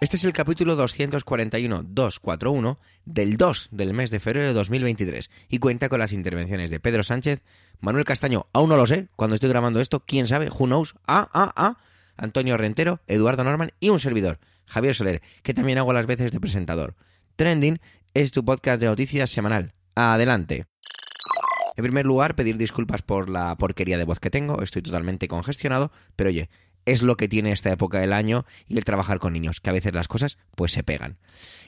Este es el capítulo 241-241 del 2 del mes de febrero de 2023 y cuenta con las intervenciones de Pedro Sánchez, Manuel Castaño, aún no lo sé, cuando estoy grabando esto, quién sabe, who knows, ah, ah, ah, Antonio Rentero, Eduardo Norman y un servidor, Javier Soler, que también hago las veces de presentador. Trending es tu podcast de noticias semanal. Adelante. En primer lugar, pedir disculpas por la porquería de voz que tengo, estoy totalmente congestionado, pero oye, es lo que tiene esta época del año y el trabajar con niños, que a veces las cosas pues se pegan.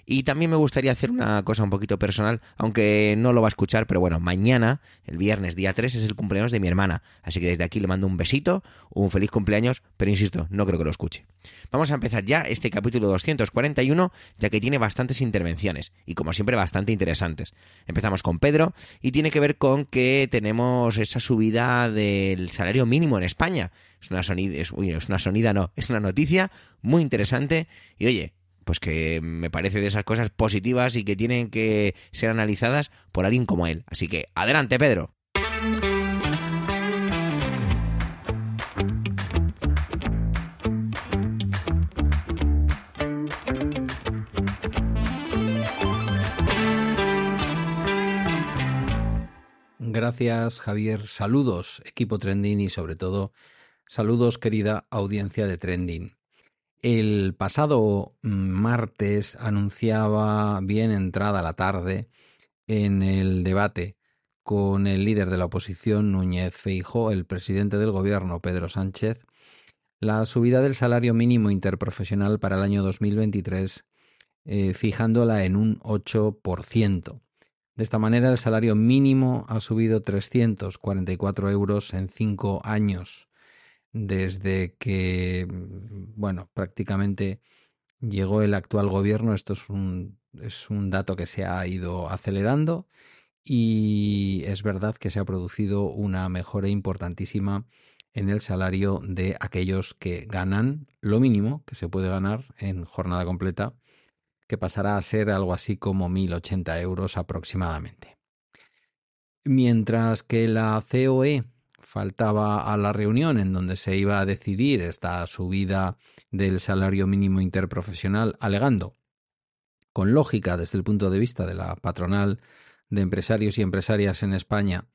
Y también me gustaría hacer una cosa un poquito personal, aunque no lo va a escuchar, pero bueno, mañana, el viernes día 3, es el cumpleaños de mi hermana, así que desde aquí le mando un besito, un feliz cumpleaños, pero insisto, no creo que lo escuche. Vamos a empezar ya este capítulo 241, ya que tiene bastantes intervenciones, y como siempre bastante interesantes. Empezamos con Pedro, y tiene que ver con que tenemos esa subida del salario mínimo en España es una sonida, es, una sonida, no, es una noticia muy interesante y oye, pues que me parece de esas cosas positivas y que tienen que ser analizadas por alguien como él. Así que adelante, Pedro. Gracias, Javier. Saludos, equipo trending y sobre todo Saludos querida audiencia de Trending. El pasado martes anunciaba bien entrada la tarde en el debate con el líder de la oposición Núñez Feijó, el presidente del gobierno Pedro Sánchez, la subida del salario mínimo interprofesional para el año 2023 eh, fijándola en un 8%. De esta manera el salario mínimo ha subido 344 euros en cinco años desde que, mm, bueno, prácticamente llegó el actual gobierno. Esto es un, es un dato que se ha ido acelerando y es verdad que se ha producido una mejora importantísima en el salario de aquellos que ganan lo mínimo que se puede ganar en jornada completa, que pasará a ser algo así como 1.080 euros aproximadamente. Mientras que la COE faltaba a la reunión en donde se iba a decidir esta subida del salario mínimo interprofesional, alegando, con lógica desde el punto de vista de la patronal de empresarios y empresarias en España,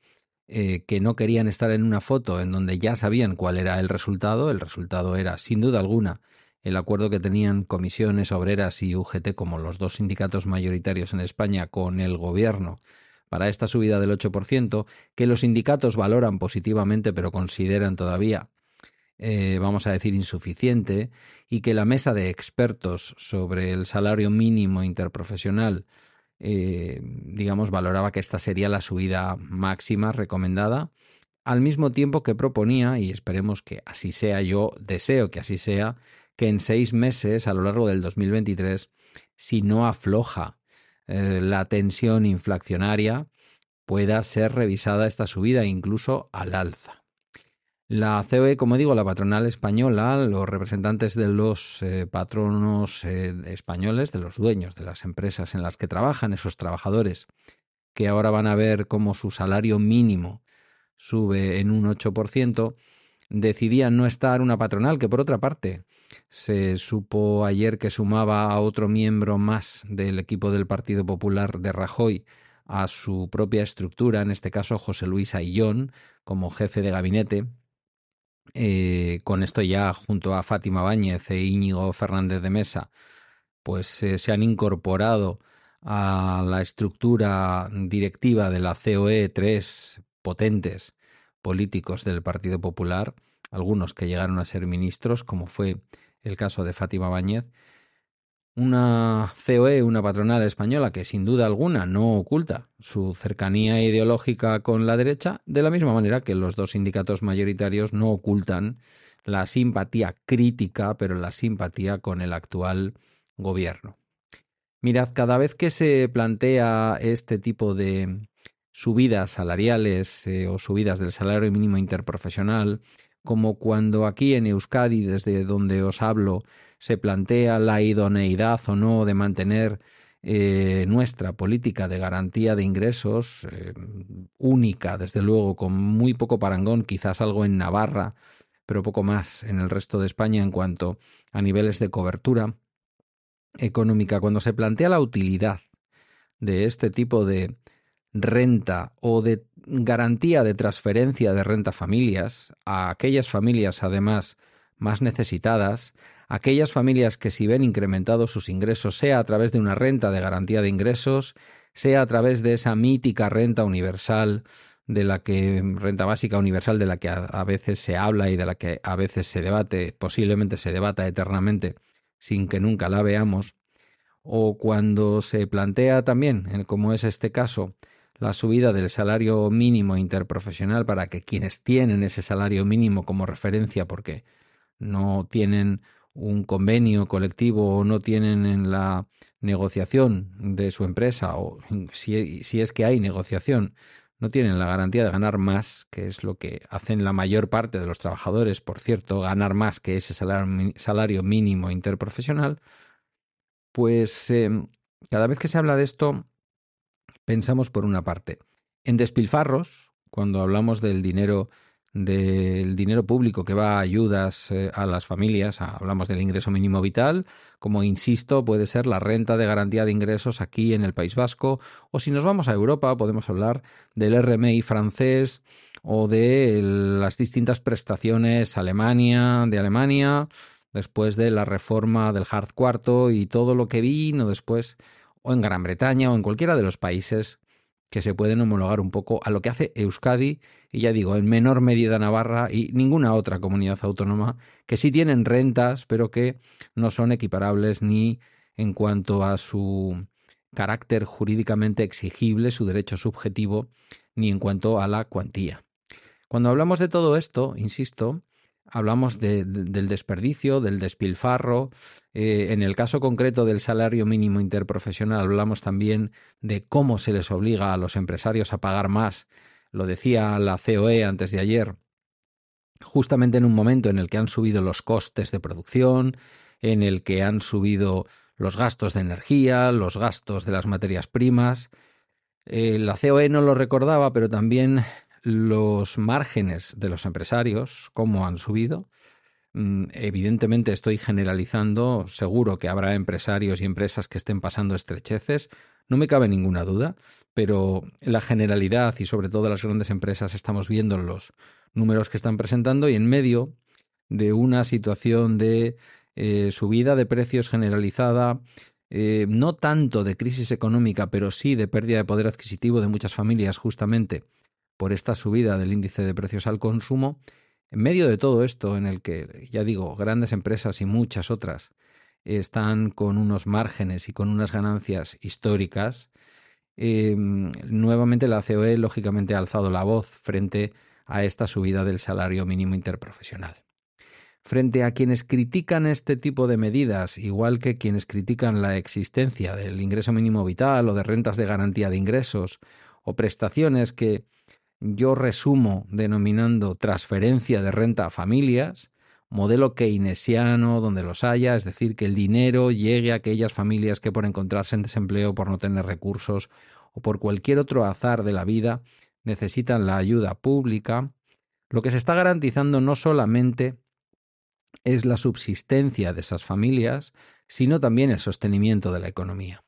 eh, que no querían estar en una foto en donde ya sabían cuál era el resultado. El resultado era, sin duda alguna, el acuerdo que tenían comisiones obreras y UGT como los dos sindicatos mayoritarios en España con el gobierno para esta subida del 8%, que los sindicatos valoran positivamente pero consideran todavía, eh, vamos a decir, insuficiente, y que la mesa de expertos sobre el salario mínimo interprofesional, eh, digamos, valoraba que esta sería la subida máxima recomendada, al mismo tiempo que proponía, y esperemos que así sea, yo deseo que así sea, que en seis meses, a lo largo del 2023, si no afloja eh, la tensión inflacionaria pueda ser revisada esta subida incluso al alza. La COE, como digo, la patronal española, los representantes de los eh, patronos eh, españoles, de los dueños de las empresas en las que trabajan, esos trabajadores, que ahora van a ver cómo su salario mínimo sube en un 8%, decidían no estar una patronal que, por otra parte, se supo ayer que sumaba a otro miembro más del equipo del Partido Popular de Rajoy a su propia estructura, en este caso José Luis Ayllón, como jefe de gabinete. Eh, con esto ya, junto a Fátima Báñez e Íñigo Fernández de Mesa, pues eh, se han incorporado a la estructura directiva de la COE tres potentes políticos del Partido Popular, algunos que llegaron a ser ministros, como fue el caso de Fátima Báñez, una COE, una patronal española que sin duda alguna no oculta su cercanía ideológica con la derecha, de la misma manera que los dos sindicatos mayoritarios no ocultan la simpatía crítica, pero la simpatía con el actual gobierno. Mirad, cada vez que se plantea este tipo de subidas salariales eh, o subidas del salario mínimo interprofesional, como cuando aquí en Euskadi, desde donde os hablo, se plantea la idoneidad o no de mantener eh, nuestra política de garantía de ingresos, eh, única, desde luego, con muy poco parangón, quizás algo en Navarra, pero poco más en el resto de España en cuanto a niveles de cobertura económica. Cuando se plantea la utilidad de este tipo de renta o de garantía de transferencia de renta a familias, a aquellas familias además más necesitadas, aquellas familias que si ven incrementados sus ingresos, sea a través de una renta de garantía de ingresos, sea a través de esa mítica renta universal de la que renta básica universal de la que a, veces se habla y de la que a veces se debate, posiblemente se debata eternamente sin que nunca la veamos, o cuando se plantea también, como es este caso, la subida del salario mínimo interprofesional para que quienes tienen ese salario mínimo como referencia porque no tienen un convenio colectivo o no tienen en la negociación de su empresa o si, si, es que hay negociación, no tienen la garantía de ganar más, que es lo que hacen la mayor parte de los trabajadores, por cierto, ganar más que ese salario, mínimo interprofesional, pues eh, cada vez que se habla de esto pensamos por una parte. En despilfarros, cuando hablamos del dinero del dinero público que va a ayudas eh, a las familias, hablamos del ingreso mínimo vital, como insisto, puede ser la renta de garantía de ingresos aquí en el País Vasco, o si nos vamos a Europa podemos hablar del RMI francés o de las distintas prestaciones Alemania, de Alemania, después de la reforma del Hard Cuarto y todo lo que vino después o en Gran Bretaña o en cualquiera de los países que se pueden homologar un poco a lo que hace Euskadi y ya digo, en menor medida Navarra y ninguna otra comunidad autónoma que sí tienen rentas, pero que no son equiparables ni en cuanto a su carácter jurídicamente exigible, su derecho subjetivo, ni en cuanto a la cuantía. Cuando hablamos de todo esto, insisto, hablamos del desperdicio, del despilfarro. Eh, en el caso concreto del salario mínimo interprofesional hablamos también de cómo se les obliga a los empresarios a pagar más. Lo decía la COE antes de ayer, justamente en un momento en el que han subido los costes de producción, en el que han subido los gastos de energía, los gastos de las materias primas. Eh, la COE no lo recordaba, pero también los márgenes de los empresarios, cómo han subido. Mm, evidentemente estoy generalizando, seguro que habrá empresarios y empresas que estén pasando estrecheces, no me cabe ninguna duda, pero la generalidad y sobre todo las grandes empresas estamos viendo los números que están presentando y en medio de una situación de eh, subida de precios generalizada, eh, no tanto de crisis económica, pero sí de pérdida de poder adquisitivo de muchas familias justamente por esta subida del índice de precios al consumo, en medio de todo esto en el que, ya digo, grandes empresas y muchas otras están con unos márgenes y con unas ganancias históricas, em, nuevamente la COE lógicamente ha alzado la voz frente a esta subida del salario mínimo interprofesional. Frente a quienes critican este tipo de medidas, igual que quienes critican la existencia del ingreso mínimo vital o de rentas de garantía de ingresos o prestaciones que yo resumo denominando transferencia de renta a familias, modelo keynesiano donde los haya, es decir, que el dinero llegue a aquellas familias que por encontrarse en desempleo, por no tener recursos o por cualquier otro azar de la vida necesitan la ayuda pública, lo que se está garantizando no solamente es la subsistencia de esas familias, sino también el sostenimiento de la economía.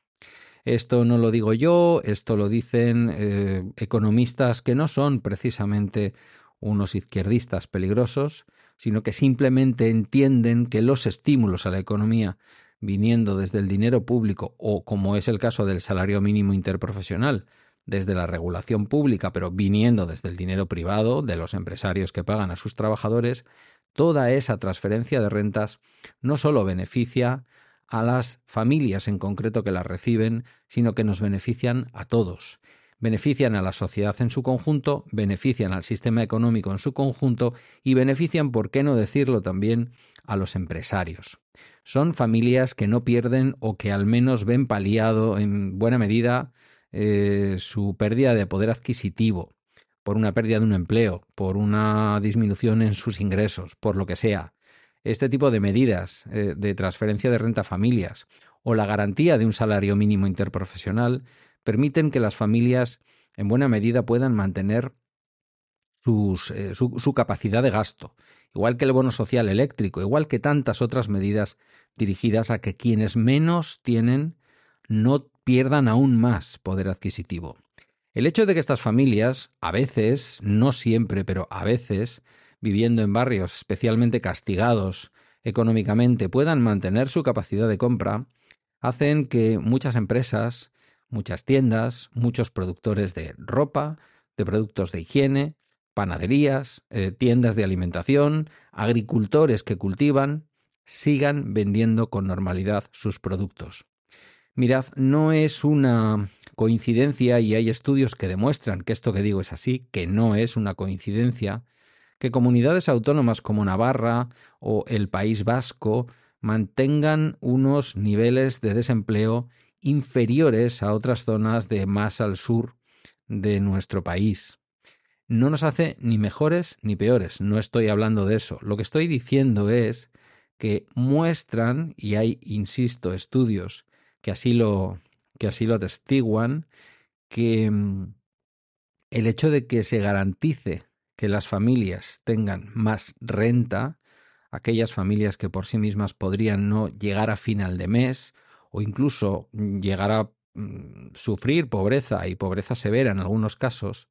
Esto no lo digo yo, esto lo dicen eh, economistas que no son precisamente unos izquierdistas peligrosos, sino que simplemente entienden que los estímulos a la economía viniendo desde el dinero público o, como es el caso del salario mínimo interprofesional, desde la regulación pública, pero viniendo desde el dinero privado, de los empresarios que pagan a sus trabajadores, toda esa transferencia de rentas no solo beneficia a las familias en concreto que las reciben, sino que nos benefician a todos. Benefician a la sociedad en su conjunto, benefician al sistema económico en su conjunto y benefician, por qué no decirlo también, a los empresarios. Son familias que no pierden o que al menos ven paliado en buena medida eh, su pérdida de poder adquisitivo, por una pérdida de un empleo, por una disminución en sus ingresos, por lo que sea. Este tipo de medidas eh, de transferencia de renta a familias o la garantía de un salario mínimo interprofesional permiten que las familias en buena medida puedan mantener eh, su, capacidad de gasto, igual que el bono social eléctrico, igual que tantas otras medidas dirigidas a que quienes menos tienen no pierdan aún más poder adquisitivo. El hecho de que estas familias, a veces, no siempre, pero a veces, viviendo en barrios especialmente castigados económicamente, puedan mantener su capacidad de compra, hacen que muchas empresas, muchas tiendas, muchos productores de ropa, de productos de higiene, panaderías, eh, tiendas de alimentación, agricultores que cultivan, sigan vendiendo con normalidad sus productos. Mirad, no es una coincidencia y hay estudios que demuestran que esto que digo es así, que no es una coincidencia, que comunidades autónomas como Navarra o el País Vasco mantengan unos niveles de desempleo inferiores a otras zonas de más al sur de nuestro país no nos hace ni mejores ni peores. No estoy hablando de eso. Lo que estoy diciendo es que muestran, y hay, insisto, estudios que así lo, que así lo atestiguan, que mm, el hecho de que se garantice que las familias tengan más renta, aquellas familias que por sí mismas podrían no llegar a final de mes o incluso llegar a mm, sufrir pobreza y pobreza severa en algunos casos,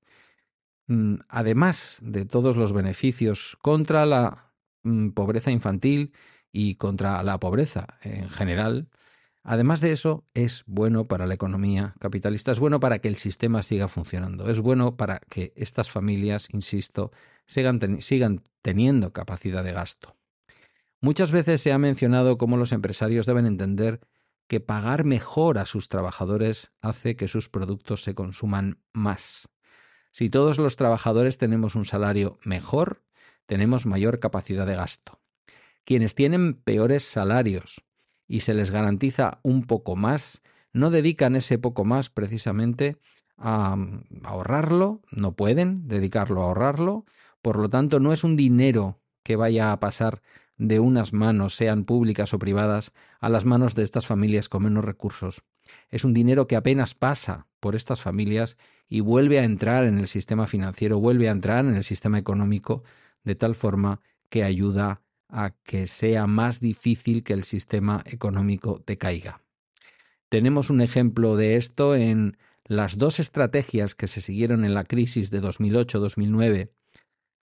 Mm, además de todos los beneficios contra la mm, pobreza infantil y contra la pobreza en general, además de eso es bueno para la economía capitalista, es bueno para que el sistema siga funcionando, es bueno para que estas familias, insisto, sigan, sigan teniendo capacidad de gasto. Muchas veces se ha mencionado cómo los empresarios deben entender que pagar mejor a sus trabajadores hace que sus productos se consuman más. Si todos los trabajadores tenemos un salario mejor, tenemos mayor capacidad de gasto. Quienes tienen peores salarios y se les garantiza un poco más, no dedican ese poco más precisamente a, ahorrarlo, no pueden dedicarlo a ahorrarlo, por lo tanto no es un dinero que vaya a pasar de unas manos, sean públicas o privadas, a las manos de estas familias con menos recursos. Es un dinero que apenas pasa por estas familias y vuelve a entrar en el sistema financiero, vuelve a entrar en el sistema económico, de tal forma que ayuda a que sea más difícil que el sistema económico decaiga. Tenemos un ejemplo de esto en las dos estrategias que se siguieron en la crisis de 2008-2009.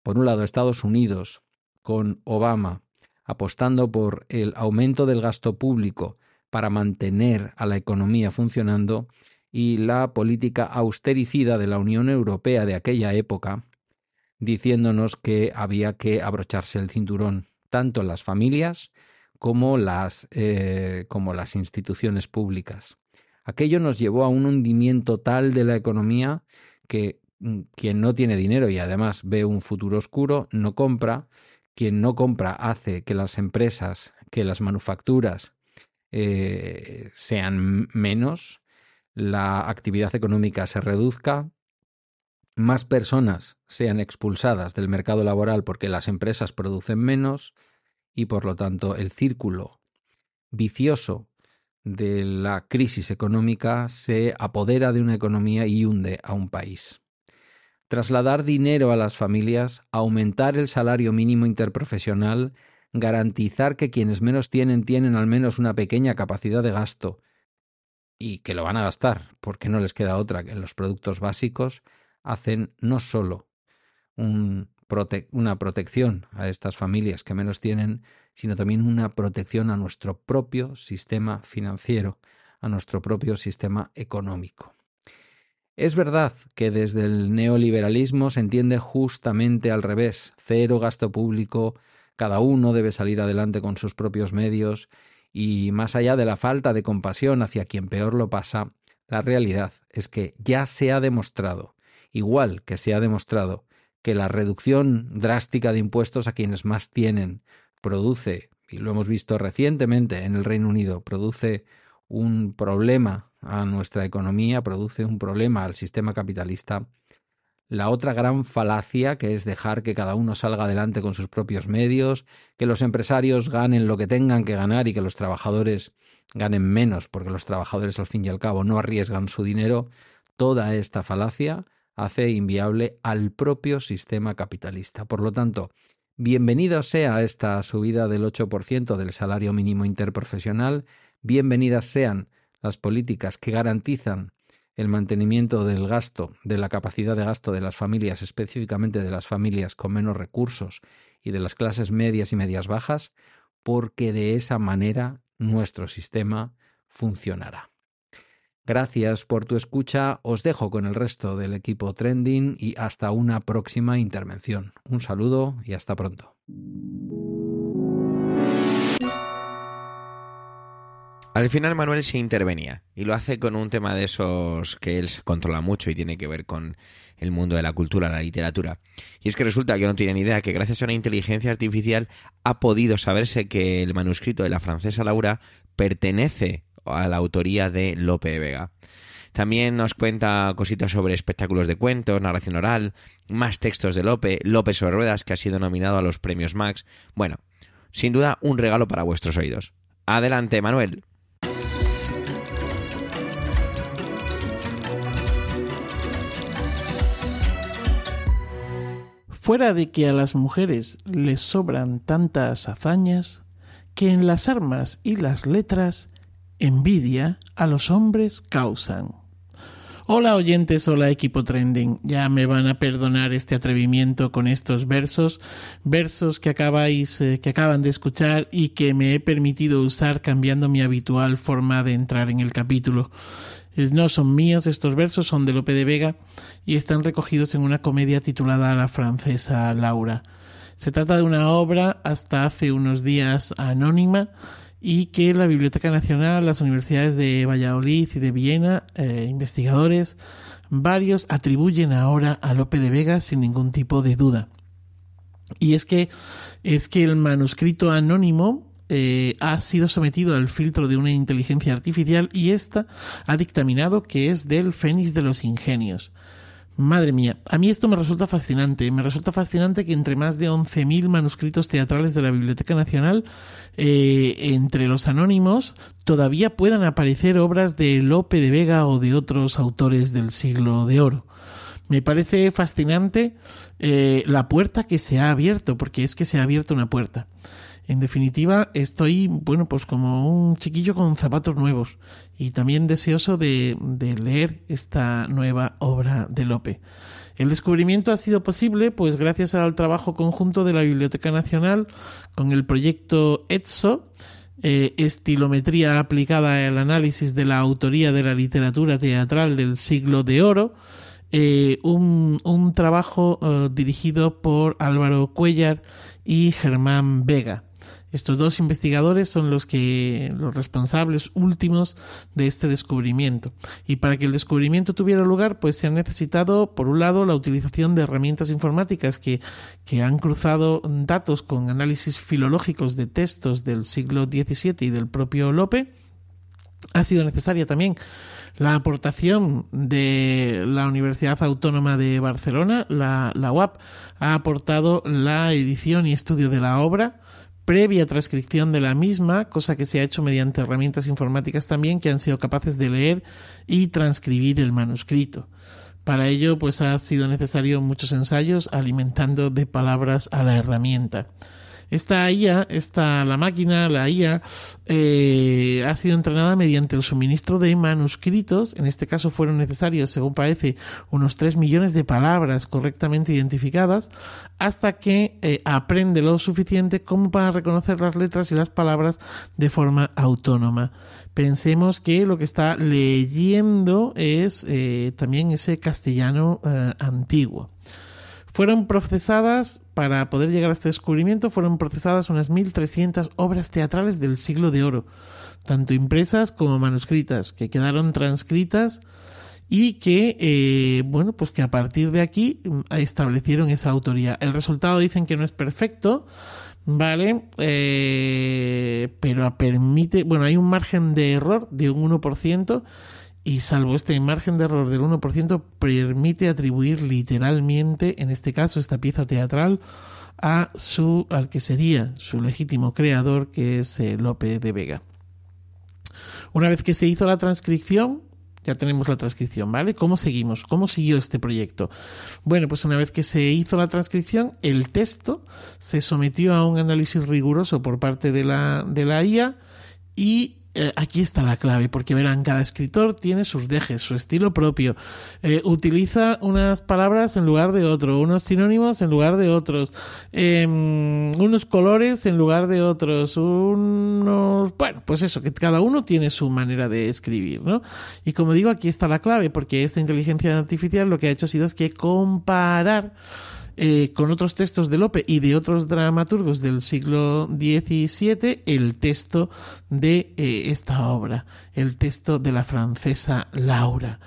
Por un lado, Estados Unidos, con Obama, apostando por el aumento del gasto público para mantener a la economía funcionando, y la política austericida de la Unión Europea de aquella época, diciéndonos que había que abrocharse el cinturón, tanto las familias como las, eh, como las instituciones públicas. Aquello nos llevó a un hundimiento tal de la economía que mm, quien no tiene dinero y además ve un futuro oscuro no compra, quien no compra hace que las empresas, que las manufacturas eh, sean menos, la actividad económica se reduzca, más personas sean expulsadas del mercado laboral porque las empresas producen menos y por lo tanto el círculo vicioso de la crisis económica se apodera de una economía y hunde a un país. Trasladar dinero a las familias, aumentar el salario mínimo interprofesional, garantizar que quienes menos tienen tienen al menos una pequeña capacidad de gasto y que lo van a gastar porque no les queda otra que en los productos básicos, hacen no solo una protección a estas familias que menos tienen, sino también una protección a nuestro propio sistema financiero, a nuestro propio sistema económico. Es verdad que desde el neoliberalismo se entiende justamente al revés, cero gasto público, cada uno debe salir adelante con sus propios medios y más allá de la falta de compasión hacia quien peor lo pasa, la realidad es que ya se ha demostrado, igual que se ha demostrado, que la reducción drástica de impuestos a quienes más tienen produce, y lo hemos visto recientemente en el Reino Unido, produce un problema a nuestra economía, produce un problema al sistema capitalista, la otra gran falacia que es dejar que cada uno salga adelante con sus propios medios, que los empresarios ganen lo que tengan que ganar y que los trabajadores ganen menos porque los trabajadores al fin y al cabo no arriesgan su dinero, toda esta falacia hace inviable al propio sistema capitalista. Por lo tanto, bienvenido sea esta subida del 8% del salario mínimo interprofesional, bienvenidas sean las políticas que garantizan el mantenimiento del gasto, de la capacidad de gasto de las familias, específicamente de las familias con menos recursos y de las clases medias y medias bajas, porque de esa manera nuestro sistema funcionará. Gracias por tu escucha, os dejo con el resto del equipo Trending y hasta una próxima intervención. Un saludo y hasta pronto. Al final Manuel se intervenía y lo hace con un tema de esos que él controla mucho y tiene que ver con el mundo de la cultura, la literatura. Y es que resulta que no tienen idea que gracias a una inteligencia artificial ha podido saberse que el manuscrito de la francesa Laura pertenece a la autoría de Lope Vega. También nos cuenta cositas sobre espectáculos de cuentos, narración oral, más textos de Lope, Lope sobre ruedas que ha sido nominado a los premios Max. Bueno, sin duda un regalo para vuestros oídos. Adelante, Manuel. Fuera de que a las mujeres les sobran tantas hazañas, que en las armas y las letras envidia a los hombres causan. Hola oyentes, hola equipo trending. Ya me van a perdonar este atrevimiento con estos versos, versos que acabáis, eh, que acaban de escuchar y que me he permitido usar cambiando mi habitual forma de entrar en el capítulo. Eh, no son míos estos versos, son de Lope de Vega y están recogidos en una comedia titulada La francesa Laura. Se trata de una obra hasta hace unos días anónima y que la Biblioteca Nacional, las universidades de Valladolid y de Viena, eh, investigadores, varios atribuyen ahora a Lope de Vega sin ningún tipo de duda. Y es que es que el manuscrito anónimo eh, ha sido sometido al filtro de una inteligencia artificial y ésta ha dictaminado que es del Fénix de los Ingenios. Madre mía, a mí esto me resulta fascinante. Me resulta fascinante que entre más de 11.000 manuscritos teatrales de la Biblioteca Nacional, eh, entre los anónimos, todavía puedan aparecer obras de Lope de Vega o de otros autores del siglo de oro. Me parece fascinante eh, la puerta que se ha abierto, porque es que se ha abierto una puerta. En definitiva, estoy, bueno, pues como un chiquillo con zapatos nuevos y también deseoso de, leer esta nueva obra de Lope. El descubrimiento ha sido posible pues gracias al trabajo conjunto de la Biblioteca Nacional con el proyecto ETSO, eh, estilometría aplicada al análisis de la autoría de la literatura teatral del siglo de oro, eh, un, trabajo eh, dirigido por Álvaro Cuellar y Germán Vega. Estos dos investigadores son los que los responsables últimos de este descubrimiento. Y para que el descubrimiento tuviera lugar, pues se ha necesitado, por un lado, la utilización de herramientas informáticas que, que han cruzado datos con análisis filológicos de textos del siglo XVII y del propio Lope. Ha sido necesaria también la aportación de la Universidad Autónoma de Barcelona, la, la UAP, ha aportado la edición y estudio de la obra, previa transcripción de la misma, cosa que se ha hecho mediante herramientas informáticas también que han sido capaces de leer y transcribir el manuscrito. Para ello, pues ha sido necesario muchos ensayos alimentando de palabras a la herramienta. Esta IA, esta, la máquina, la IA, eh, ha sido entrenada mediante el suministro de manuscritos. En este caso fueron necesarios, según parece, unos 3 millones de palabras correctamente identificadas, hasta que eh, aprende lo suficiente como para reconocer las letras y las palabras de forma autónoma. Pensemos que lo que está leyendo es eh, también ese castellano antiguo. Fueron procesadas, para poder llegar a este descubrimiento, fueron procesadas unas 1.300 obras teatrales del siglo de oro, tanto impresas como manuscritas, que quedaron transcritas y que, eh, bueno, pues que a partir de aquí mm, establecieron esa autoría. El resultado dicen que no es perfecto, ¿vale? Eh, pero permite, bueno, hay un margen de error de un 1% y salvo este margen de error del 1%, permite atribuir literalmente, en este caso, esta pieza teatral a su, al que sería su legítimo creador, que es eh, Lope de Vega. Una vez que se hizo la transcripción, ya tenemos la transcripción, ¿vale? ¿Cómo seguimos? ¿Cómo siguió este proyecto? Bueno, pues una vez que se hizo la transcripción, el texto se sometió a un análisis riguroso por parte de la, de la IA y eh, aquí está la clave, porque verán, cada escritor tiene sus dejes, su estilo propio. Eh, utiliza unas palabras en lugar de otro, unos sinónimos en lugar de otros, em, unos colores en lugar de otros, unos... Bueno, pues eso, que cada uno tiene su manera de escribir, ¿no? Y como digo, aquí está la clave, porque esta inteligencia artificial lo que ha hecho ha sido es que comparar eh, con otros textos de Lope y de otros dramaturgos del siglo XVII el texto de eh, esta obra, el texto de la francesa Laura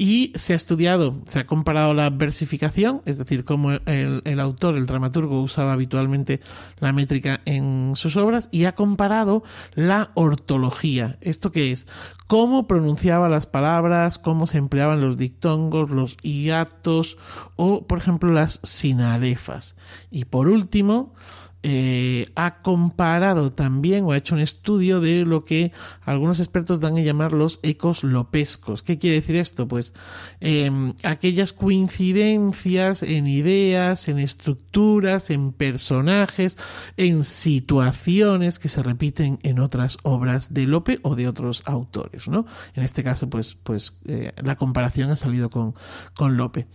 y se ha estudiado, se ha comparado la versificación, es decir, cómo el, autor, el dramaturgo, usaba habitualmente la métrica en sus obras, y ha comparado la ortología. ¿Esto qué es? Cómo pronunciaba las palabras, cómo se empleaban los dictongos, los hiatos o, por ejemplo, las sinalefas. Y por último, eh, ha comparado también o ha hecho un estudio de lo que algunos expertos dan a llamar los ecos lopescos. ¿Qué quiere decir esto? Pues em, aquellas coincidencias en ideas, en estructuras, en personajes, en situaciones que se repiten en otras obras de Lope o de otros autores, ¿no? En este caso, pues, pues eh, la comparación ha salido con, con Lope.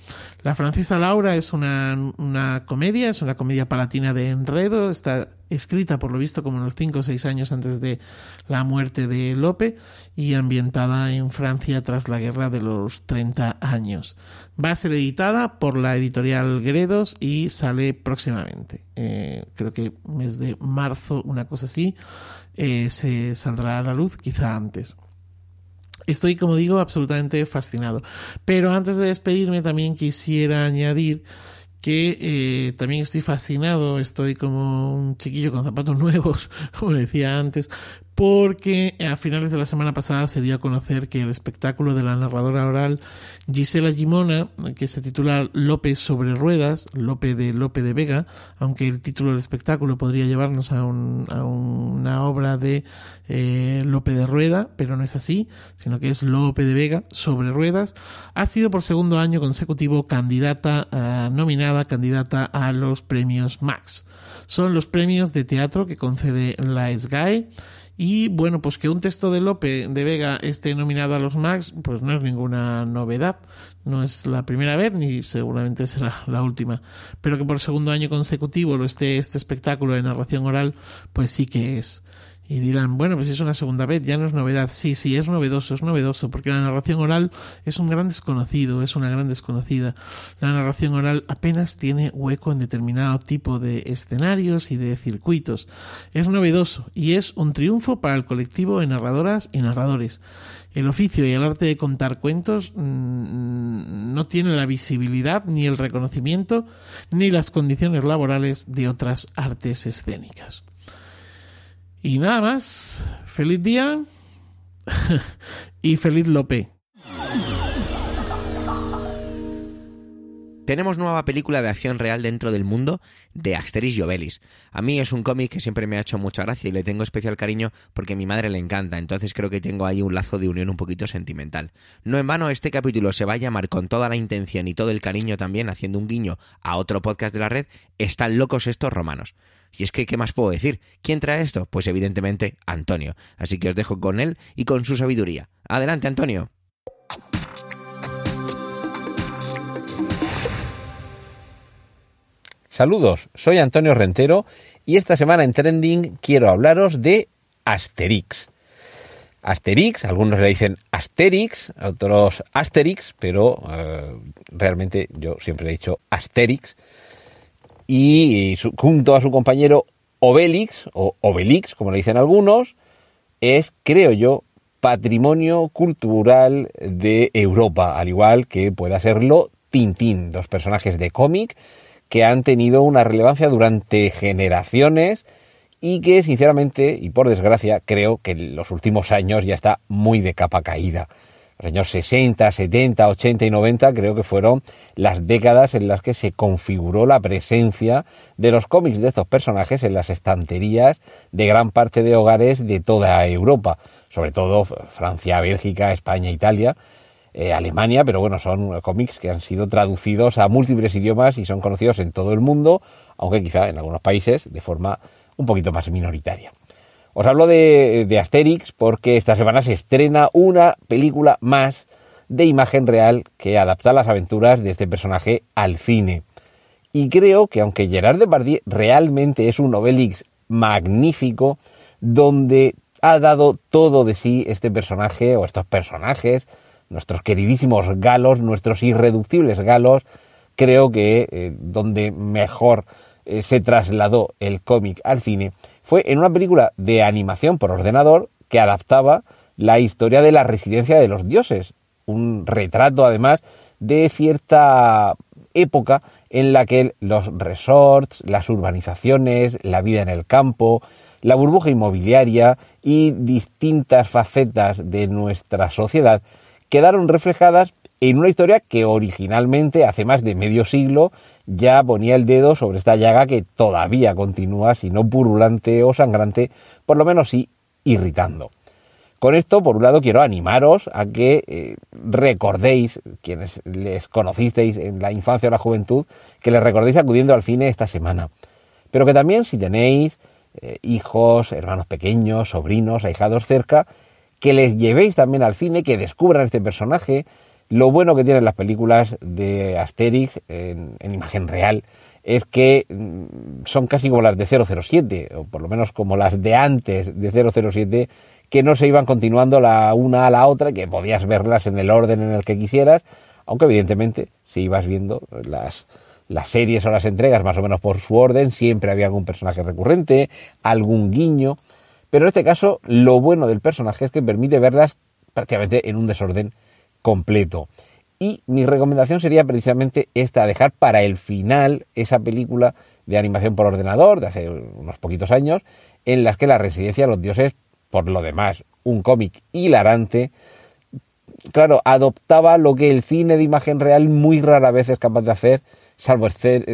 La francesa Laura es una, una comedia, es una comedia palatina de enredo está escrita por lo visto como unos 5 o 6 años antes de la muerte de Lope y ambientada en Francia tras la guerra de los 30 años. Va a ser editada por la editorial Gredos y sale próximamente. Eh, creo que mes de marzo, una cosa así, eh, se saldrá a la luz, quizá antes. Estoy, como digo, absolutamente fascinado. Pero antes de despedirme también quisiera añadir que eh, también estoy fascinado, estoy como un chiquillo con zapatos nuevos, como decía antes, porque a finales de la semana pasada se dio a conocer que el espectáculo de la narradora oral Gisela Gimona, que se titula López sobre ruedas, Lope de Lope de Vega, aunque el título del espectáculo podría llevarnos a, una obra de eh, Lope de Rueda, pero no es así, sino que es Lope de Vega sobre ruedas, ha sido por segundo año consecutivo candidata, eh, nominada candidata a los premios Max. Son los premios de teatro que concede la SGAE y bueno, pues que un texto de Lope de Vega esté nominado a los Max, pues no es ninguna novedad. No es la primera vez ni seguramente será la última. Pero que por segundo año consecutivo lo esté este espectáculo de narración oral, pues sí que es. Y dirán, bueno, pues es una segunda vez, ya no es novedad. Sí, sí, es novedoso, es novedoso, porque la narración oral es un gran desconocido, es una gran desconocida. La narración oral apenas tiene hueco en determinado tipo de escenarios y de circuitos. Es novedoso y es un triunfo para el colectivo de narradoras y narradores. El oficio y el arte de contar cuentos mm, no tiene la visibilidad, ni el reconocimiento, ni las condiciones laborales de otras artes escénicas. Y nada más, feliz día y feliz Lope. Tenemos nueva película de acción real dentro del mundo de Asterix y. A mí es un cómic que siempre me ha hecho mucha gracia y le tengo especial cariño porque a mi madre le encanta, entonces creo que tengo ahí un lazo de unión un poquito sentimental. No en vano este capítulo se va a llamar con toda la intención y todo el cariño también, haciendo un guiño a otro podcast de la red, Están locos estos romanos. Y es que, ¿qué más puedo decir? ¿Quién trae esto? Pues evidentemente Antonio. Así que os dejo con él y con su sabiduría. Adelante, Antonio. Saludos, soy Antonio Rentero y esta semana en Trending quiero hablaros de Asterix. Asterix, algunos le dicen Asterix, otros Asterix, pero eh, realmente yo siempre he dicho Asterix y junto a su compañero Obelix, o Obelix, como le dicen algunos, es, creo yo, patrimonio cultural de Europa, al igual que pueda serlo Tintín, dos personajes de cómic que han tenido una relevancia durante generaciones y que sinceramente y por desgracia creo que en los últimos años ya está muy de capa caída. Los años 60, 70, 80 y 90 creo que fueron las décadas en las que se configuró la presencia de los cómics de estos personajes en las estanterías de gran parte de hogares de toda Europa, sobre todo Francia, Bélgica, España, Italia, eh, Alemania, pero bueno, son cómics que han sido traducidos a múltiples idiomas y son conocidos en todo el mundo, aunque quizá en algunos países de forma un poquito más minoritaria. Os hablo de, Asterix porque esta semana se estrena una película más de imagen real que adapta las aventuras de este personaje al cine. Y creo que aunque Gerard Depardieu realmente es un Obelix magnífico, donde ha dado todo de sí este personaje o estos personajes, nuestros queridísimos galos, nuestros irreductibles galos, creo que eh, donde mejor eh, se trasladó el cómic al cine fue en una película de animación por ordenador que adaptaba la historia de la residencia de los dioses, un retrato además de cierta época en la que los resorts, las urbanizaciones, la vida en el campo, la burbuja inmobiliaria y distintas facetas de nuestra sociedad quedaron reflejadas en una historia que originalmente, hace más de medio siglo, ya ponía el dedo sobre esta llaga que todavía continúa, si no purulante o sangrante, por lo menos sí irritando. Con esto, por un lado, quiero animaros a que eh, recordéis, quienes les conocisteis en la infancia o la juventud, que les recordéis acudiendo al cine esta semana. Pero que también, si tenéis eh, hijos, hermanos pequeños, sobrinos, ahijados cerca, que les llevéis también al cine, que descubran este personaje, lo bueno que tienen las películas de Asterix en, imagen real es que mm, son casi como las de 007, o por lo menos como las de antes de 007, que no se iban continuando la una a la otra, que podías verlas en el orden en el que quisieras, aunque evidentemente si ibas viendo las, las series o las entregas más o menos por su orden, siempre había algún personaje recurrente, algún guiño, pero en este caso lo bueno del personaje es que permite verlas prácticamente en un desorden completo. Y mi recomendación sería precisamente esta, dejar para el final esa película de animación por ordenador de hace unos poquitos años, en las que la residencia de los dioses, por lo demás, un cómic hilarante, claro, adoptaba lo que el cine de imagen real muy rara vez es capaz de hacer, salvo,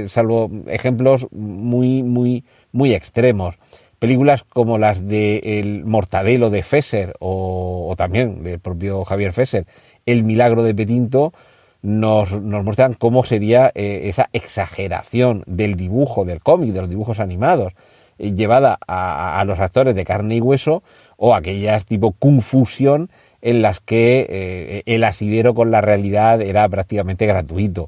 salvo ejemplos muy, muy, muy extremos. Películas como las de El Mortadelo de Fesser o, o también del propio Javier Fesser, el milagro de Petinto, nos, nos muestran cómo sería eh, esa exageración del dibujo, del cómic, de los dibujos animados, eh, llevada a, los actores de carne y hueso, o aquellas tipo confusión en las que eh, el asidero con la realidad era prácticamente gratuito.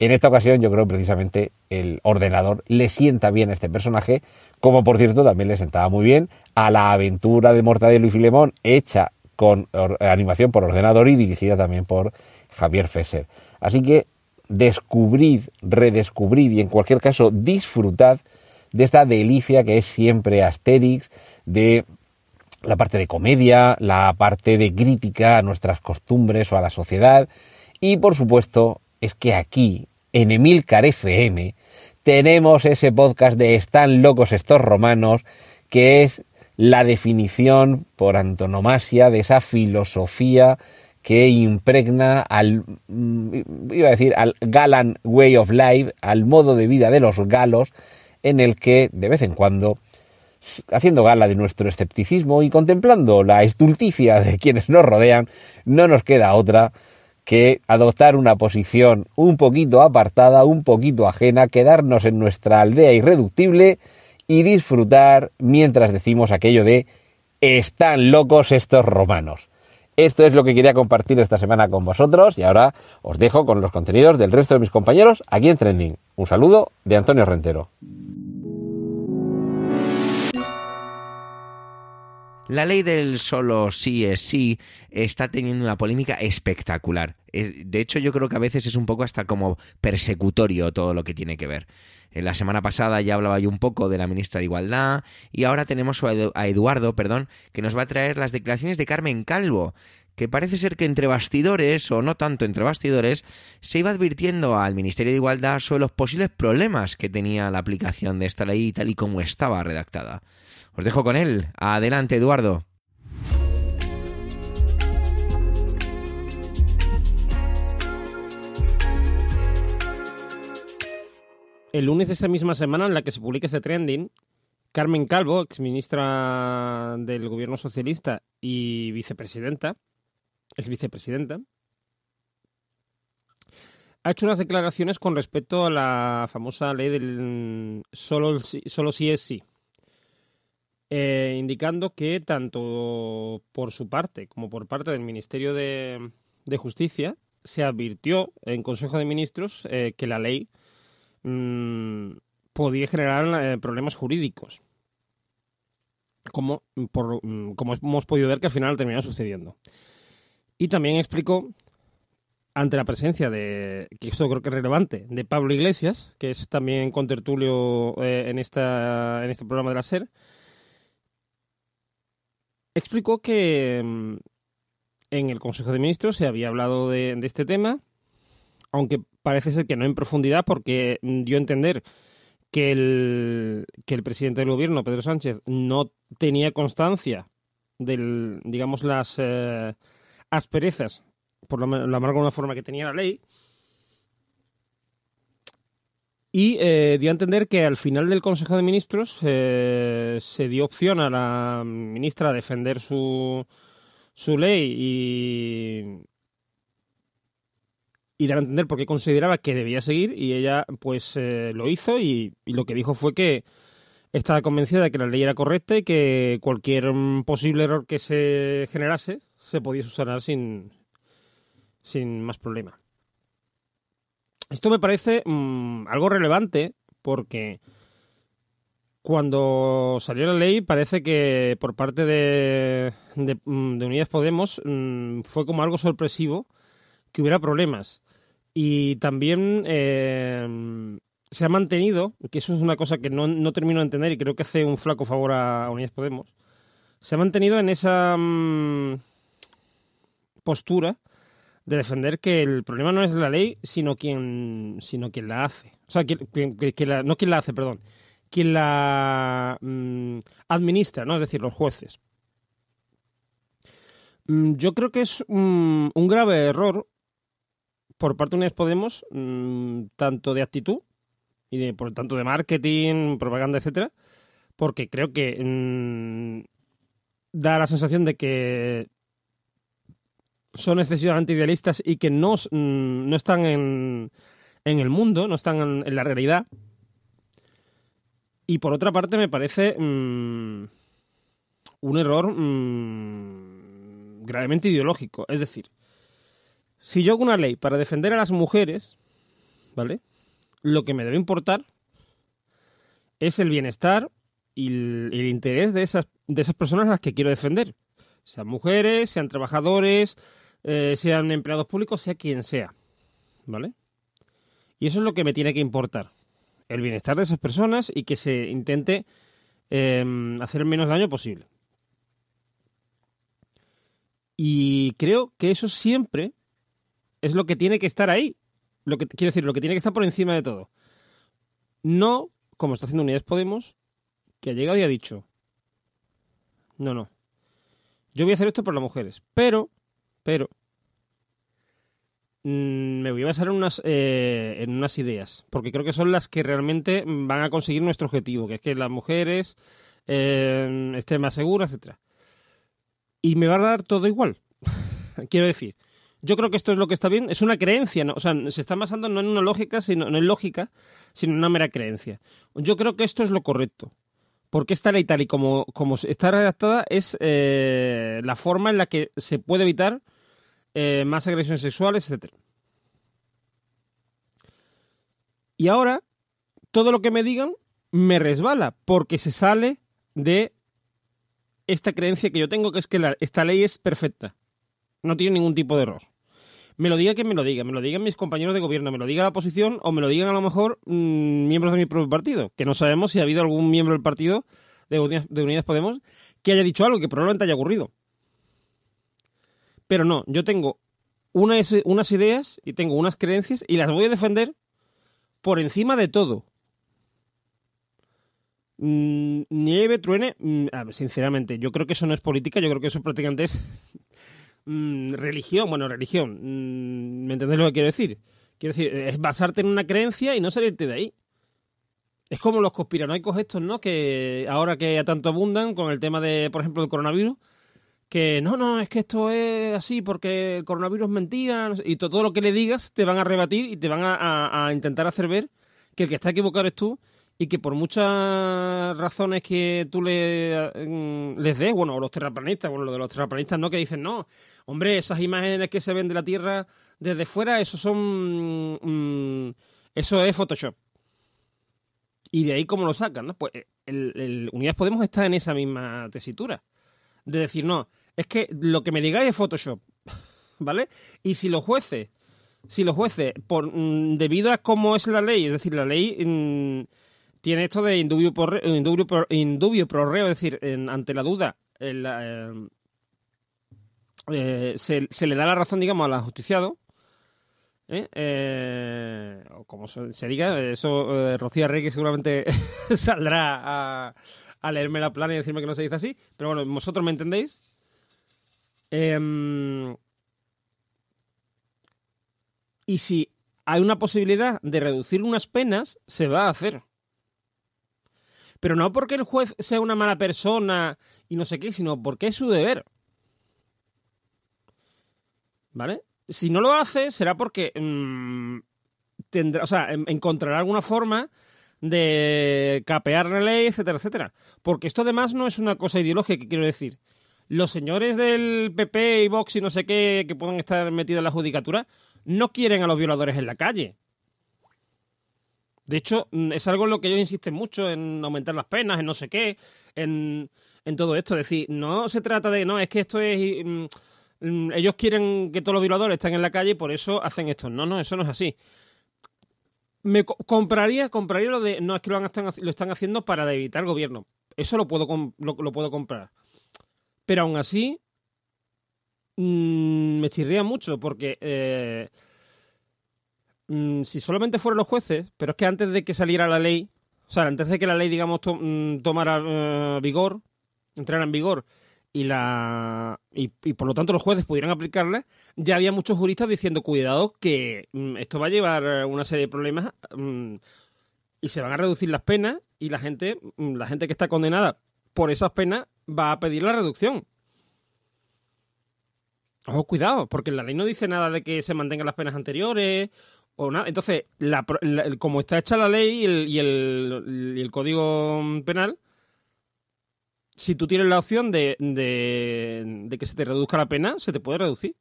En esta ocasión yo creo precisamente el ordenador le sienta bien a este personaje, como por cierto también le sentaba muy bien a la aventura de Mortadelo y Filemón hecha con animación por ordenador y dirigida también por Javier Fesser. Así que descubrid, redescubrid y en cualquier caso disfrutad de esta delicia que es siempre Asterix, de la parte de comedia, la parte de crítica a nuestras costumbres o a la sociedad y por supuesto es que aquí en Emilcar FM tenemos ese podcast de Están locos estos romanos que es la definición por antonomasia de esa filosofía que impregna al, mm, iba a decir, al Galan Way of Life, al modo de vida de los galos, en el que de vez en cuando, haciendo gala de nuestro escepticismo y contemplando la estulticia de quienes nos rodean, no nos queda otra que adoptar una posición un poquito apartada, un poquito ajena, quedarnos en nuestra aldea irreductible y disfrutar mientras decimos aquello de están locos estos romanos. Esto es lo que quería compartir esta semana con vosotros y ahora os dejo con los contenidos del resto de mis compañeros aquí en Trending. Un saludo de Antonio Rentero. La ley del solo sí es sí está teniendo una polémica espectacular. De hecho, yo creo que a veces es un poco hasta como persecutorio todo lo que tiene que ver. En la semana pasada ya hablaba yo un poco de la ministra de Igualdad y ahora tenemos a Eduardo, perdón, que nos va a traer las declaraciones de Carmen Calvo, que parece ser que entre bastidores, o no tanto entre bastidores, se iba advirtiendo al Ministerio de Igualdad sobre los posibles problemas que tenía la aplicación de esta ley tal y como estaba redactada. Os dejo con él. Adelante, Eduardo. El lunes de esta misma semana en la que se publica este trending, Carmen Calvo, exministra del gobierno socialista y vicepresidenta, ex vicepresidenta, ha hecho unas declaraciones con respecto a la famosa ley del solo, solo sí es sí, eh, indicando que tanto por su parte como por parte del Ministerio de, Justicia se advirtió en Consejo de Ministros eh, que la ley mmm, podía generar eh, problemas jurídicos. Como, por, mm, como hemos podido ver que al final terminó sucediendo. Y también explicó, ante la presencia de, que esto creo que es relevante, de Pablo Iglesias, que es también contertulio eh, en, esta, en este programa de la SER, explicó que mm, en el Consejo de Ministros se había hablado de este tema, aunque parece ser que no en profundidad, porque dio a entender que el, que el presidente del gobierno, Pedro Sánchez, no tenía constancia del, digamos, las eh, asperezas, por la, la de una forma que tenía la ley, y eh, dio a entender que al final del Consejo de Ministros eh, se dio opción a la ministra a defender su, su ley y, y dar a entender por qué consideraba que debía seguir y ella pues eh, lo hizo y, lo que dijo fue que estaba convencida de que la ley era correcta y que cualquier posible error que se generase se podía subsanar sin, sin más problema. Esto me parece mmm, algo relevante porque cuando salió la ley parece que por parte de, de, de Unidas Podemos fue como algo sorpresivo que hubiera problemas. Y también eh, se ha mantenido, que eso es una cosa que no, no, termino de entender y creo que hace un flaco favor a Unidas Podemos, se ha mantenido en esa mmm, postura de defender que el problema no es la ley, sino quien, sino quien la hace. O sea, que, que, no quien la hace, perdón, quien la mmm, administra, ¿no? Es decir, los jueces. Mm, yo creo que es un, un grave error por parte de Unidas Podemos, mmm, tanto de actitud y de, por tanto de marketing, propaganda, etcétera, porque creo que mmm, da la sensación de que son excesivamente idealistas y que no, mmm, no están en, en, el mundo, no están en, la realidad. Y por otra parte me parece un error gravemente ideológico. Es decir, si yo hago una ley para defender a las mujeres, ¿vale? Lo que me debe importar es el bienestar y el, interés de esas, de esas personas a las que quiero defender. Sean mujeres, sean trabajadores, eh, sean empleados públicos, sea quien sea. ¿Vale? Y eso es lo que me tiene que importar. El bienestar de esas personas y que se intente eh, hacer el menos daño posible. Y creo que eso siempre es lo que tiene que estar ahí. Lo que quiero decir, lo que tiene que estar por encima de todo. No, como está haciendo Unidas Podemos, que ha llegado y ha dicho, no, no, yo voy a hacer esto por las mujeres, pero, pero, mmm, me voy a basar en unas, eh, en unas ideas, porque creo que son las que realmente van a conseguir nuestro objetivo, que es que las mujeres eh, estén más seguras, etcétera. Y me va a dar todo igual. quiero decir, yo creo que esto es lo que está bien, es una creencia, ¿no? o sea, se está basando no en una lógica, sino no en lógica, sino en una mera creencia. Yo creo que esto es lo correcto. Porque esta ley, tal y como, como está redactada, es eh, la forma en la que se puede evitar eh, más agresiones sexuales, etc. Y ahora, todo lo que me digan me resbala, porque se sale de esta creencia que yo tengo, que es que esta ley es perfecta no tiene ningún tipo de error. Me lo diga quien me lo diga, me lo digan mis compañeros de gobierno, me lo diga la oposición o me lo digan a lo mejor mmm, miembros de mi propio partido, que no sabemos si ha habido algún miembro del partido de Unidas, de Unidas Podemos que haya dicho algo que probablemente haya ocurrido. Pero no, yo tengo unas, unas ideas y tengo unas creencias y las voy a defender por encima de todo. Mm, nieve, truene, mm, sinceramente, yo creo que eso no es política, yo creo que eso prácticamente es mmm, religión, bueno, religión, mmm, ¿me entendés lo que quiero decir? Quiero decir, es basarte en una creencia y no salirte de ahí. Es como los conspiranoicos estos, ¿no? Que ahora que tanto abundan con el tema de, por ejemplo, del coronavirus, que no, no, es que esto es así porque el coronavirus es mentira, y to- todo lo que le digas te van a rebatir y te van a, a- a intentar hacer ver que el que está equivocado eres tú y que por muchas razones que tú le, mm, les des, bueno, o los terraplanistas, bueno, lo de los terraplanistas no, que dicen, no, hombre, esas imágenes que se ven de la Tierra desde fuera, eso son, mm, eso es Photoshop. Y de ahí cómo lo sacan, ¿no? Pues el, el Unidas Podemos está en esa misma tesitura. De decir, no, es que lo que me digáis es Photoshop, ¿vale? Y si los jueces, si los jueces, por, mm, debido a cómo es la ley, es decir, la ley mm, tiene esto de indubio pro, indubio pro, indubio pro reo, es decir, en- ante la duda, eh, eh, se, le da la razón, digamos, al ajusticiado, ¿eh? O como se, diga, eso Rocío Arregui seguramente saldrá a, a leerme la plana y decirme que no se dice así, pero bueno, vosotros me entendéis. Em, y si hay una posibilidad de reducir unas penas, se va a hacer. Pero no porque el juez sea una mala persona y no sé qué, sino porque es su deber. ¿Vale? Si no lo hace, será porque mm, tendrá, o sea, en- encontrará alguna forma de capear la ley, etcétera, etcétera. Porque esto además no es una cosa ideológica, quiero decir. Los señores del PP y Vox y no sé qué que puedan estar metidos en la judicatura no quieren a los violadores en la calle. De hecho, mm, es algo en lo que ellos insisten mucho, en aumentar las penas, en no sé qué, en, en todo esto. Es decir, no se trata de, no, es que esto es... mm, mm, ellos quieren que todos los violadores estén en la calle y por eso hacen esto. No, no, eso no es así. Me co- compraría, compraría lo de, no, es que lo, han- están, lo están haciendo para debilitar el gobierno. Eso lo puedo, lo, puedo comprar. Pero aún así, me chirría mucho porque eh, mm, si solamente fueran los jueces, pero es que antes de que saliera la ley, o sea, antes de que la ley, digamos, mm, tomara eh, vigor, entrara en vigor, y la y, por lo tanto los jueces pudieran aplicarla, ya había muchos juristas diciendo, cuidado, que mm, esto va a llevar eh, una serie de problemas y se van a reducir las penas y la gente, la gente que está condenada por esas penas va a pedir la reducción. Ojo, cuidado, porque la ley no dice nada de que se mantengan las penas anteriores o. Entonces, como está hecha la ley y el, código penal, si tú tienes la opción de, de, que se te reduzca la pena, se te puede reducir.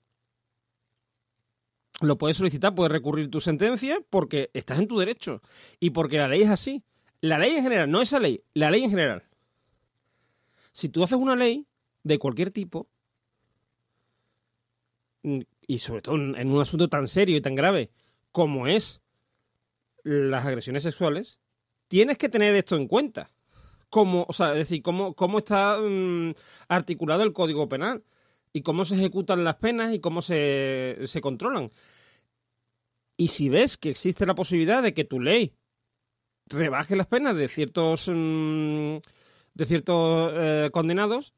Lo puedes solicitar, puedes recurrir tu sentencia porque estás en tu derecho y porque la ley es así. La ley en general, no esa ley, la ley en general. Si tú haces una ley de cualquier tipo, mm, y sobre todo en un asunto tan serio y tan grave como es las agresiones sexuales, tienes que tener esto en cuenta. Como, o sea, es decir, cómo, cómo está mm, articulado el Código Penal y cómo se ejecutan las penas y cómo se, se controlan. Y si ves que existe la posibilidad de que tu ley rebaje las penas de ciertos mm, de ciertos eh, condenados,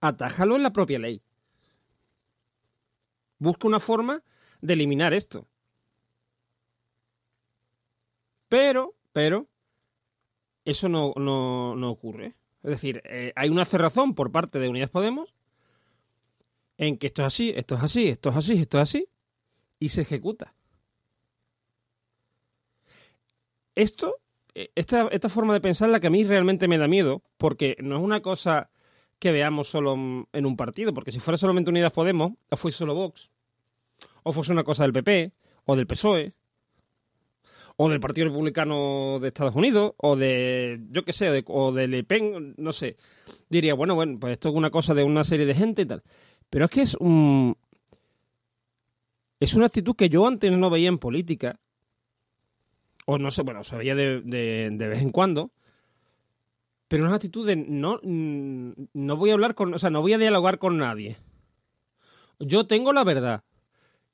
atájalo en la propia ley. Busca una forma de eliminar esto. Pero, pero, eso no, no, no ocurre. Es decir, eh, hay una cerrazón por parte de Unidas Podemos en que esto es así, esto es así, esto es así, esto es así, y se ejecuta. Esto, eh, esta, esta forma de pensar la que a mí realmente me da miedo, porque no es una cosa que veamos solo en un partido, porque si fuera solamente Unidas Podemos, o fuese solo Vox, o fuese una cosa del PP, o del PSOE, o del Partido Republicano de Estados Unidos, o de, yo qué sé, o de Le Pen, no sé. Diría, bueno, bueno, pues esto es una cosa de una serie de gente y tal. Pero es que es un... Es una actitud que yo antes no veía en política, o no sé, bueno, se veía de, de, de vez en cuando, pero una actitud de no, mm, no voy a hablar con, o sea, no voy a dialogar con nadie. Yo tengo la verdad.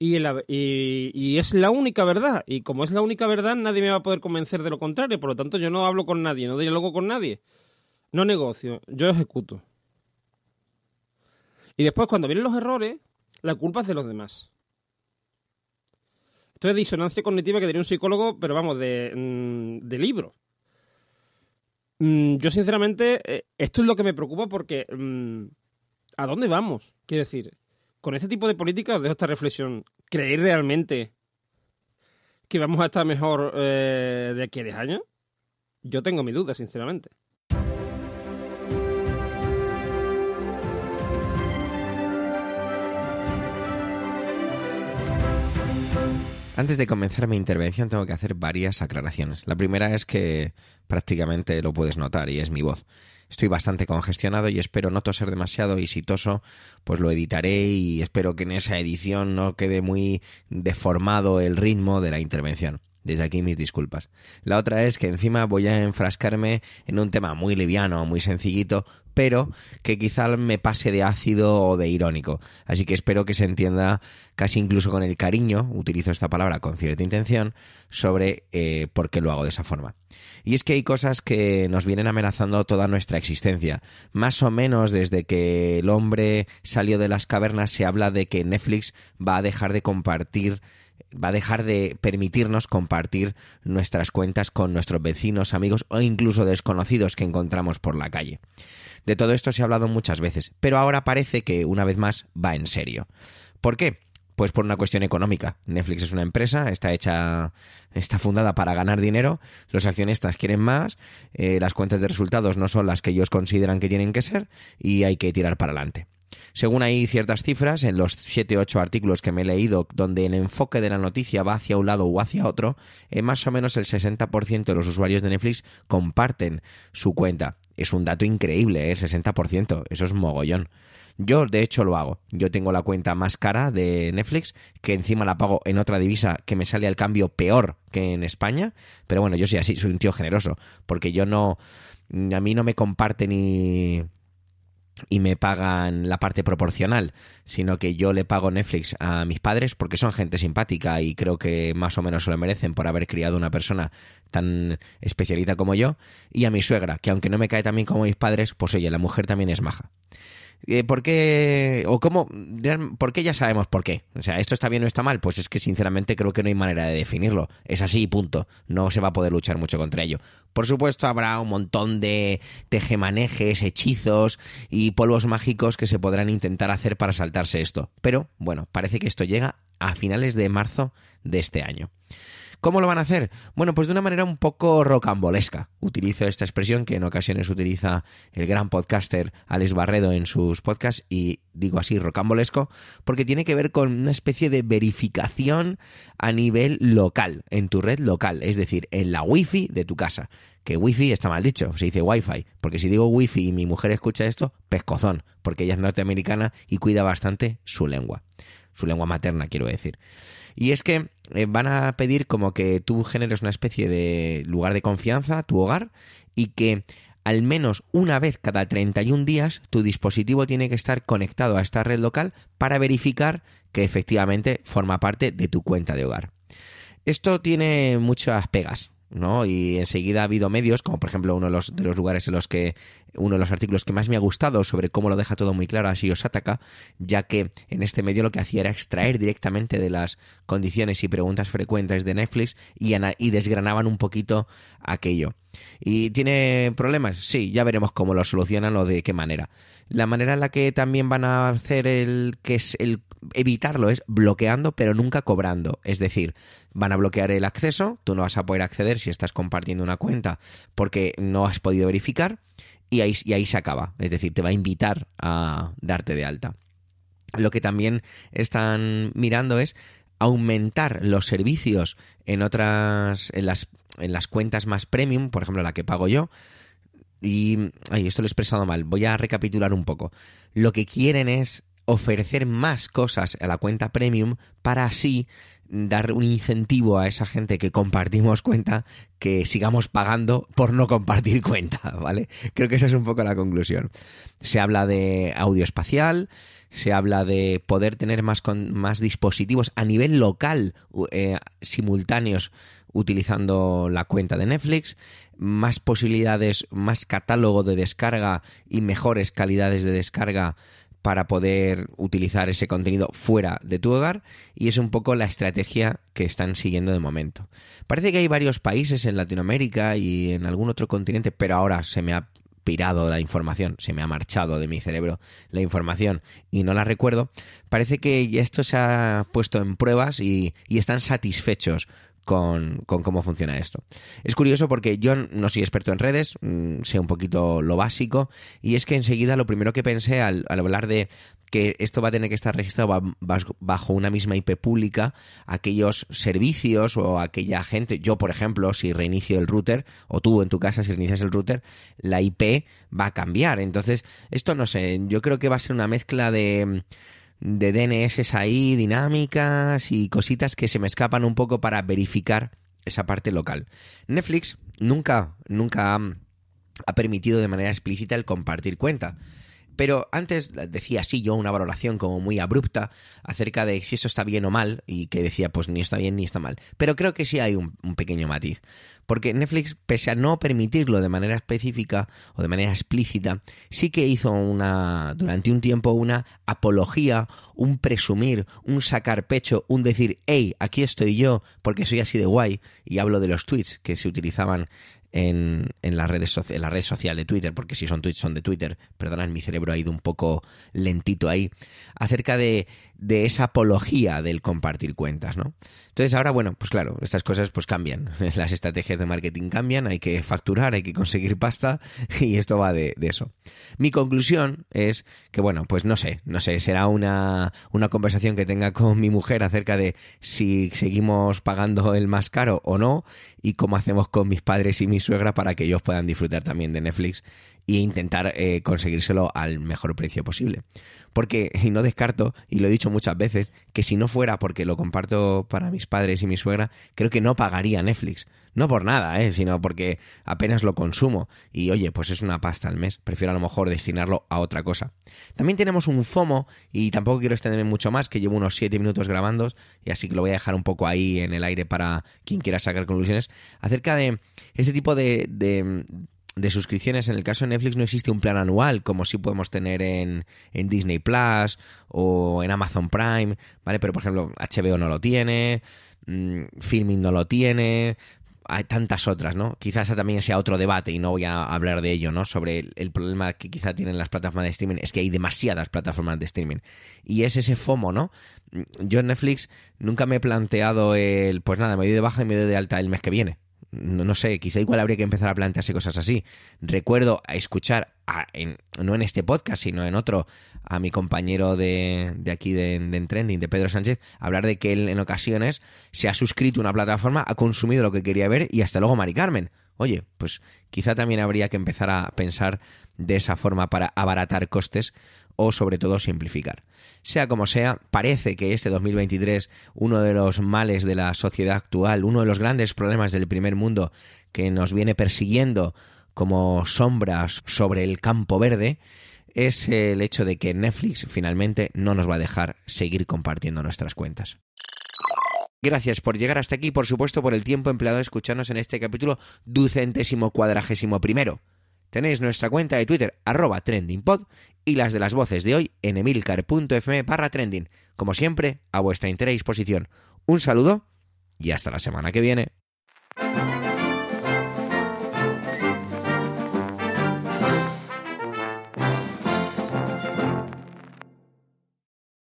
Y, es la única verdad. Y como es la única verdad, nadie me va a poder convencer de lo contrario. Por lo tanto, yo no hablo con nadie, no dialogo con nadie. No negocio, yo ejecuto. Y después, cuando vienen los errores, la culpa es de los demás. Esto es disonancia cognitiva que tenía un psicólogo, pero vamos, de, mm, de libro. Mm, yo, sinceramente, eh, esto es lo que me preocupa porque. mm, ¿A dónde vamos? Quiero decir, con este tipo de políticas dejo esta reflexión. ¿Creéis realmente que vamos a estar mejor eh, de aquí a 10 años? Yo tengo mi duda, sinceramente. Antes de comenzar mi intervención tengo que hacer varias aclaraciones. La primera es que prácticamente lo puedes notar y es mi voz. Estoy bastante congestionado y espero no toser demasiado y si toso pues lo editaré y espero que en esa edición no quede muy deformado el ritmo de la intervención. Desde aquí mis disculpas. La otra es que encima voy a enfrascarme en un tema muy liviano, muy sencillito, pero que quizá me pase de ácido o de irónico. Así que espero que se entienda casi incluso con el cariño, utilizo esta palabra con cierta intención, sobre eh, por qué lo hago de esa forma. Y es que hay cosas que nos vienen amenazando toda nuestra existencia. Más o menos desde que el hombre salió de las cavernas se habla de que Netflix va a dejar de compartir va a dejar de permitirnos compartir nuestras cuentas con nuestros vecinos, amigos o incluso desconocidos que encontramos por la calle. De todo esto se ha hablado muchas veces, pero ahora parece que una vez más va en serio. ¿Por qué? Pues por una cuestión económica. Netflix es una empresa, está hecha, está fundada para ganar dinero, los accionistas quieren más, eh, las cuentas de resultados no son las que ellos consideran que tienen que ser y hay que tirar para adelante. Según hay ciertas cifras, en los 7-8 artículos que me he leído, donde el enfoque de la noticia va hacia un lado o hacia otro, eh, más o menos el 60% de los usuarios de Netflix comparten su cuenta. Es un dato increíble, ¿eh? el 60%, eso es mogollón. Yo, de hecho, lo hago. Yo tengo la cuenta más cara de Netflix, que encima la pago en otra divisa que me sale al cambio peor que en España. Pero bueno, yo soy así, soy un tío generoso, porque yo no. A mí no me comparte ni y me pagan la parte proporcional, sino que yo le pago Netflix a mis padres porque son gente simpática y creo que más o menos se lo merecen por haber criado una persona tan especialita como yo, y a mi suegra, que aunque no me cae tan bien como mis padres, pues oye, la mujer también es maja. Eh, ¿Por qué? ¿O cómo? ¿Por qué ya sabemos por qué? O sea, ¿esto está bien o está mal? Pues es que sinceramente creo que no hay manera de definirlo. Es así y punto. No se va a poder luchar mucho contra ello. Por supuesto, habrá un montón de tejemanejes, hechizos y polvos mágicos que se podrán intentar hacer para saltarse esto. Pero, bueno, parece que esto llega a finales de marzo de este año. ¿Cómo lo van a hacer? Bueno, pues de una manera un poco rocambolesca. Utilizo esta expresión que en ocasiones utiliza el gran podcaster Alex Barredo en sus podcasts y digo así rocambolesco porque tiene que ver con una especie de verificación a nivel local, en tu red local, es decir, en la wifi de tu casa. Que wifi está mal dicho, se dice wifi, porque si digo wifi y mi mujer escucha esto, pescozón, porque ella es norteamericana y cuida bastante su lengua, su lengua materna quiero decir. Y es que eh, van a pedir como que tú generes una especie de lugar de confianza, tu hogar, y que al menos una vez cada 31 días tu dispositivo tiene que estar conectado a esta red local para verificar que efectivamente forma parte de tu cuenta de hogar. Esto tiene muchas pegas, ¿no? Y enseguida ha habido medios, como por ejemplo uno de los, de los lugares en los que, uno de los artículos que más me ha gustado sobre cómo lo deja todo muy claro ha sido Sataka, ya que en este medio lo que hacía era extraer directamente de las condiciones y preguntas frecuentes de Netflix y, y desgranaban un poquito aquello. ¿Y tiene problemas? Sí, ya veremos cómo lo solucionan o de qué manera. La manera en la que también van a hacer el que es el evitarlo es bloqueando pero nunca cobrando. Es decir, van a bloquear el acceso, tú no vas a poder acceder si estás compartiendo una cuenta porque no has podido verificar y ahí, y ahí se acaba. Es decir, te va a invitar a darte de alta. Lo que también están mirando es aumentar los servicios en otras en las en las cuentas más premium, por ejemplo, la que pago yo. Y esto lo he expresado mal. Voy a recapitular un poco. Lo que quieren es ofrecer más cosas a la cuenta premium para así dar un incentivo a esa gente que compartimos cuenta que sigamos pagando por no compartir cuenta, ¿vale? Creo que esa es un poco la conclusión. Se habla de audio espacial, se habla de poder tener más, con, más dispositivos a nivel local eh, simultáneos utilizando la cuenta de Netflix, más posibilidades, más catálogo de descarga y mejores calidades de descarga para poder utilizar ese contenido fuera de tu hogar y es un poco la estrategia que están siguiendo de momento. Parece que hay varios países en Latinoamérica y en algún otro continente, pero ahora se me ha pirado la información, se me ha marchado de mi cerebro la información y no la recuerdo, parece que esto se ha puesto en pruebas y, y están satisfechos con, con, cómo funciona esto. Es curioso porque yo no soy experto en redes, mm, sé un poquito lo básico, y es que enseguida lo primero que pensé al, al hablar de que esto va a tener que estar registrado bajo una misma IP pública, aquellos servicios o aquella gente, yo por ejemplo, si reinicio el router, o tú en tu casa si reinicias el router, la IP va a cambiar. Entonces, esto no sé, yo creo que va a ser una mezcla de de DNS ahí, dinámicas y cositas que se me escapan un poco para verificar esa parte local. Netflix nunca, nunca ha permitido de manera explícita el compartir cuenta. Pero antes decía así yo una valoración como muy abrupta acerca de si eso está bien o mal y que decía pues ni está bien ni está mal. Pero creo que sí hay un, un, pequeño matiz. Porque Netflix, pese a no permitirlo de manera específica o de manera explícita, sí que hizo una durante un tiempo una apología, un presumir, un sacar pecho, un decir, hey, aquí estoy yo porque soy así de guay. Y hablo de los tweets que se utilizaban en, en, las redes en la red social de Twitter, porque si son tweets son de Twitter, perdonad, mi cerebro ha ido un poco lentito ahí, acerca de, de esa apología del compartir cuentas, ¿no? Entonces ahora, bueno, pues claro, estas cosas pues cambian, las estrategias de marketing cambian, hay que facturar, hay que conseguir pasta y esto va de, eso. Mi conclusión es que, bueno, pues no sé, no sé, será una, una conversación que tenga con mi mujer acerca de si seguimos pagando el más caro o no y cómo hacemos con mis padres y mi suegra para que ellos puedan disfrutar también de Netflix e intentar eh, conseguírselo al mejor precio posible. Porque, y no descarto, y lo he dicho muchas veces, que si no fuera porque lo comparto para mis padres y mi suegra, creo que no pagaría Netflix. No por nada, ¿eh? sino porque apenas lo consumo. Y oye, pues es una pasta al mes. Prefiero a lo mejor destinarlo a otra cosa. También tenemos un FOMO, y tampoco quiero extenderme mucho más, que llevo unos 7 minutos grabando, y así que lo voy a dejar un poco ahí en el aire para quien quiera sacar conclusiones, acerca de este tipo de, de de suscripciones, en el caso de Netflix no existe un plan anual como si podemos tener en, en, Disney Plus o en Amazon Prime, ¿vale? Pero por ejemplo, HBO no lo tiene, mmm, Filming no lo tiene, hay tantas otras, ¿no? Quizás también sea otro debate y no voy a hablar de ello, ¿no? Sobre el, problema que quizá tienen las plataformas de streaming es que hay demasiadas plataformas de streaming y es ese FOMO, ¿no? Yo en Netflix nunca me he planteado el, pues nada, me doy de baja y me doy de alta el mes que viene no, no, sé, quizá igual habría que empezar a plantearse cosas así. Recuerdo a escuchar, a, en, no en este podcast, sino en otro, a mi compañero de, de aquí de, de Trending, de Pedro Sánchez, hablar de que él en ocasiones se ha suscrito a una plataforma, ha consumido lo que quería ver y hasta luego Mari Carmen. Oye, pues quizá también habría que empezar a pensar de esa forma para abaratar costes o sobre todo simplificar. Sea como sea, parece que este 2023, uno de los males de la sociedad actual, uno de los grandes problemas del primer mundo que nos viene persiguiendo como sombras sobre el campo verde, es el hecho de que Netflix finalmente no nos va a dejar seguir compartiendo nuestras cuentas. Gracias por llegar hasta aquí, por supuesto, por el tiempo empleado a escucharnos en este capítulo ducentésimo cuadragésimo primero. Tenéis nuestra cuenta de Twitter, arroba trendingpod, y las de las voces de hoy en emilcar.fm barra trending. Como siempre, a vuestra entera disposición. Un saludo y hasta la semana que viene.